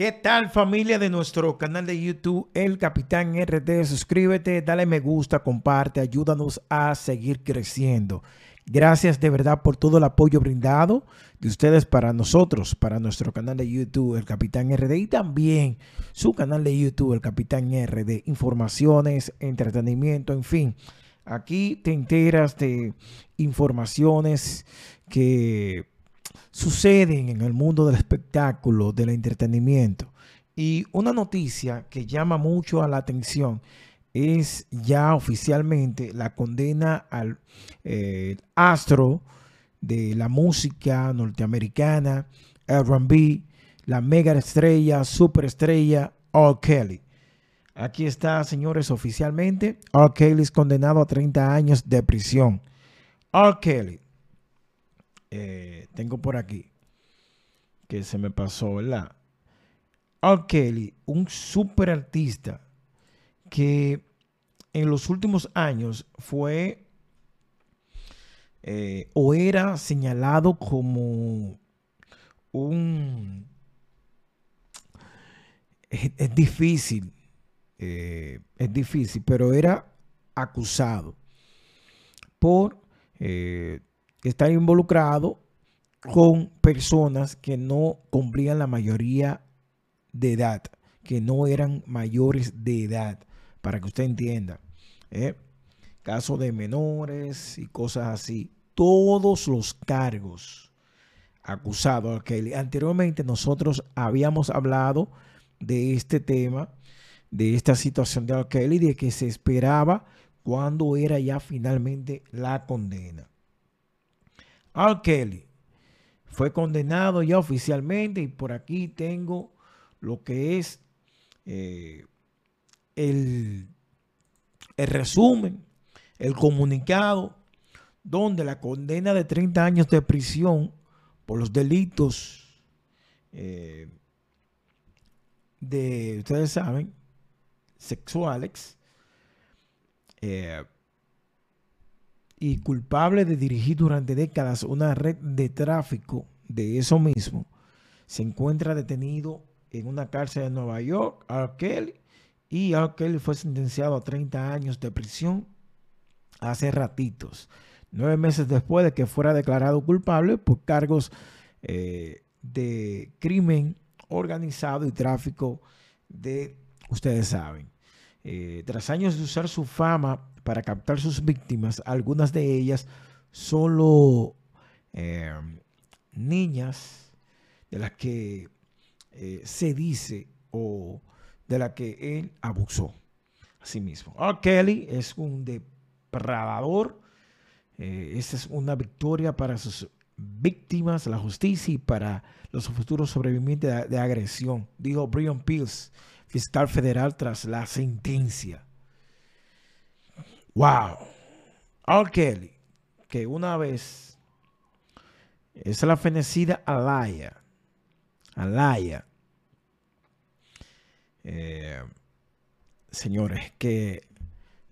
¿Qué tal familia de nuestro canal de YouTube, El Capitán RD? Suscríbete, dale me gusta, comparte, ayúdanos a seguir creciendo. Gracias de verdad por todo el apoyo brindado de ustedes para nosotros, para nuestro canal de YouTube, El Capitán RD, y también su canal de YouTube, El Capitán RD. Informaciones, entretenimiento, en fin. Aquí te enteras de informaciones que suceden en el mundo del espectáculo, del entretenimiento. Y una noticia que llama mucho a la atención es ya oficialmente la condena al eh, astro de la música norteamericana, RB, la mega estrella, superestrella, R. Kelly. Aquí está, señores, oficialmente. R. Kelly es condenado a 30 años de prisión. R. Kelly eh, tengo por aquí, que se me pasó, ¿verdad? R. Kelly, un super artista que en los últimos años fue eh, o era señalado como un... Es, difícil, eh, es difícil, pero era acusado por estar involucrado con personas que no cumplían la mayoría de edad, que no eran mayores de edad, para que usted entienda. ¿eh? Caso de menores y cosas así. Todos los cargos acusados. Que anteriormente nosotros habíamos hablado de este tema, de esta situación de Kelly, de que se esperaba cuando era ya finalmente la condena. R. Kelly fue condenado ya oficialmente y por aquí tengo lo que es eh, el, el resumen, el comunicado, donde la condena de 30 años de prisión por los delitos eh, de, ustedes saben, sexuales, eh, y culpable de dirigir durante décadas una red de tráfico de eso mismo, se encuentra detenido en una cárcel de Nueva York, R. Kelly, y R. Kelly fue sentenciado a 30 años de prisión hace ratitos, nueve meses después de que fuera declarado culpable por cargos eh, de crimen organizado y tráfico de, ustedes saben. Eh, tras años de usar su fama para captar sus víctimas, algunas de ellas solo eh, niñas de las que eh, se dice o de las que él abusó. Asimismo, R. Kelly es un depredador. Eh, esa es una victoria para sus víctimas, la justicia y para los futuros sobrevivientes de, de agresión, dijo Brian Pills, fiscal federal, tras la sentencia. Wow. R. Kelly, que una vez es la fenecida Alaya. Alaya. Eh, señores, que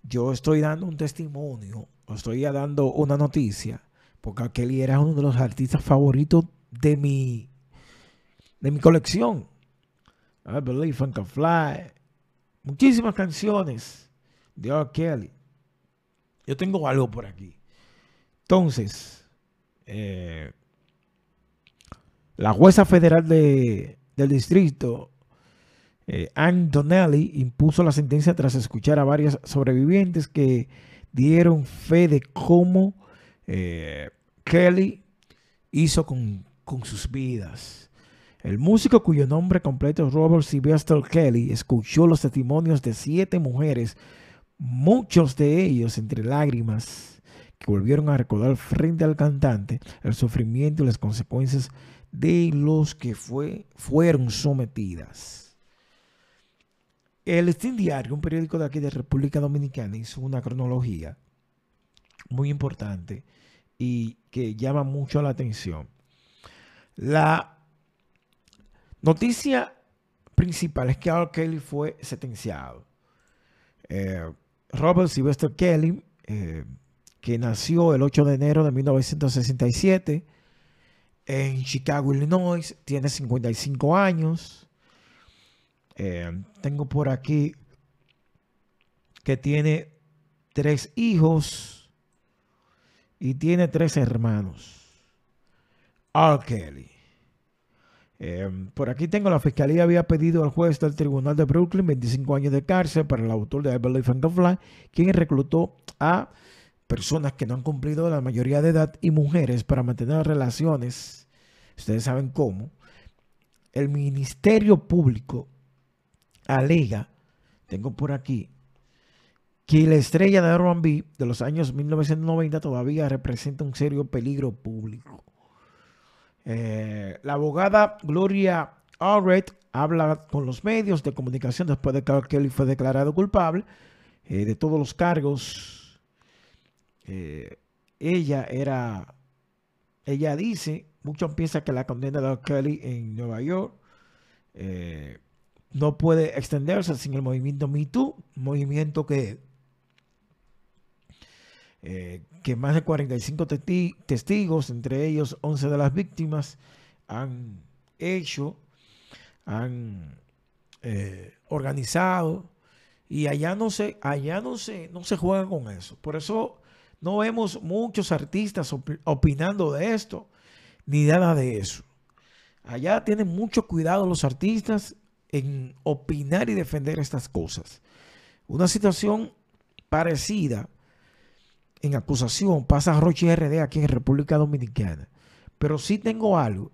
yo estoy dando un testimonio, estoy dando una noticia, porque R. Kelly era uno de los artistas favoritos de mi, de mi colección. I Believe I Can Fly. Muchísimas canciones de R. Kelly. Yo tengo algo por aquí. Entonces, eh, la jueza federal del distrito, eh, Ann Donnelly, impuso la sentencia tras escuchar a varias sobrevivientes que dieron fe de cómo eh, Kelly hizo con, con, sus vidas. El músico cuyo nombre completo es Robert Sylvester Kelly escuchó los testimonios de siete mujeres muchos de ellos entre lágrimas que volvieron a recordar frente al cantante el sufrimiento y las consecuencias de los que fue, fueron sometidas. El Steam Diario, un periódico de aquí de República Dominicana, hizo una cronología muy importante y que llama mucho la atención. La noticia principal es que R. Kelly fue sentenciado. Eh, Robert Sylvester Kelly, eh, que nació el 8 de enero de 1967 en Chicago, Illinois, tiene 55 años. Eh, tengo por aquí que tiene tres hijos y tiene tres hermanos. R. Kelly. Em, por aquí tengo, la fiscalía había pedido al juez del tribunal de Brooklyn 25 años de cárcel para el autor de I Believe and Fly, quien reclutó a personas que no han cumplido la mayoría de edad y mujeres para mantener relaciones, ustedes saben cómo. El Ministerio Público alega, tengo por aquí, que la estrella de R&B de los años 1990 todavía representa un serio peligro público. Eh, la abogada Gloria Allred habla con los medios de comunicación después de que Kelly fue declarado culpable eh, de todos los cargos. Eh, ella era, ella dice, muchos piensan que la condena de Kelly en Nueva York no puede extenderse sin el movimiento Me Too, movimiento que eh, que más de 45 testigos, entre ellos 11 de las víctimas, han hecho, han eh, organizado y allá no se, allá no se, no se juega con eso. Por eso no vemos muchos artistas opinando de esto, ni nada de eso. Allá tienen mucho cuidado los artistas en opinar y defender estas cosas. Una situación parecida en acusación pasa a Roche RD aquí en República Dominicana. Pero sí tengo algo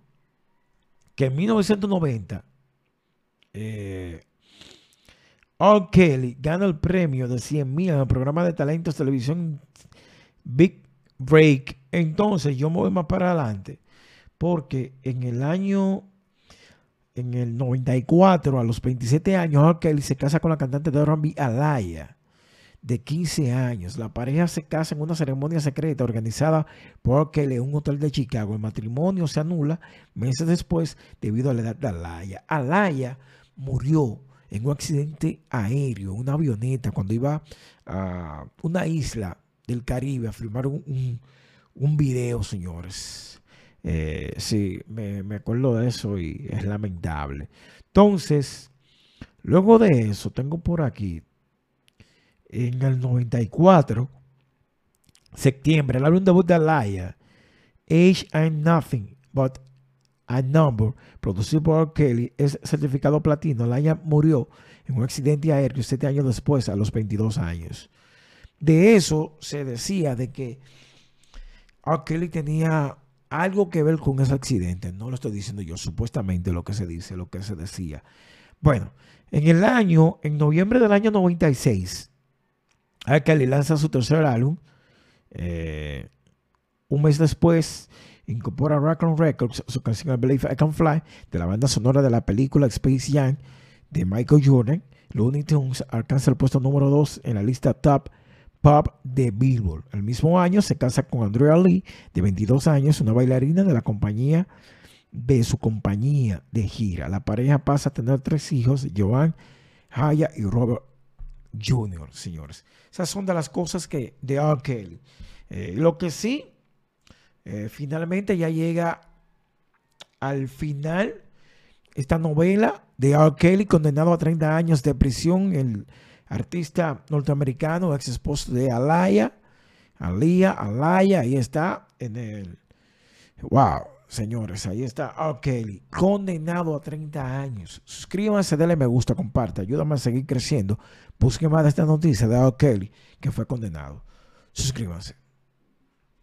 que en 1990 eh, R. Kelly gana el premio de 100 mil en el programa de talentos televisión Big Break. Entonces yo me voy más para adelante porque en el año, en el 94, a los 27 años, R. Kelly se casa con la cantante de R&B Alaya de 15 años. La pareja se casa en una ceremonia secreta organizada por Kelly en un hotel de Chicago. El matrimonio se anula meses después debido a la edad de Alaya. Alaya murió en un accidente aéreo, una avioneta, cuando iba a una isla del Caribe a filmar un, video, señores. Eh, sí, me, me acuerdo de eso y es lamentable. Entonces, luego de eso, tengo por aquí, en el 94, septiembre, el álbum debut de Alaya, Age and Nothing But a Number, producido por Kelly, es certificado platino. Alaya murió en un accidente aéreo siete años después, a los 22 años. De eso se decía de que R. Kelly tenía algo que ver con ese accidente. No lo estoy diciendo yo, supuestamente lo que se dice, lo que se decía. Bueno, en el año, en noviembre del año 96, R. Kelly lanza su tercer álbum. Eh, un mes después, incorpora Rock on Records su canción I Believe I Can Fly de la banda sonora de la película Space Jam de Michael Jordan. Looney Tunes alcanza el puesto número 2 en la lista Top Pop de Billboard. El mismo año se casa con Andrea Lee, de 22 años, una bailarina de la compañía de su compañía de gira. La pareja pasa a tener tres hijos, Joan, Haya y Robert Jr., señores. Esas son de las cosas que de R. Kelly. Eh, lo que sí, eh, finalmente ya llega al final esta novela de R. Kelly, condenado a 30 años de prisión, el artista norteamericano, ex esposo de Alaya, Alía, Alaya, ahí está en el... ¡Wow! Señores, ahí está. Kelly, condenado a 30 años. Suscríbanse, denle me gusta, comparte, ayúdame a seguir creciendo. Busquen más de esta noticia de R. Kelly, que fue condenado. Suscríbanse.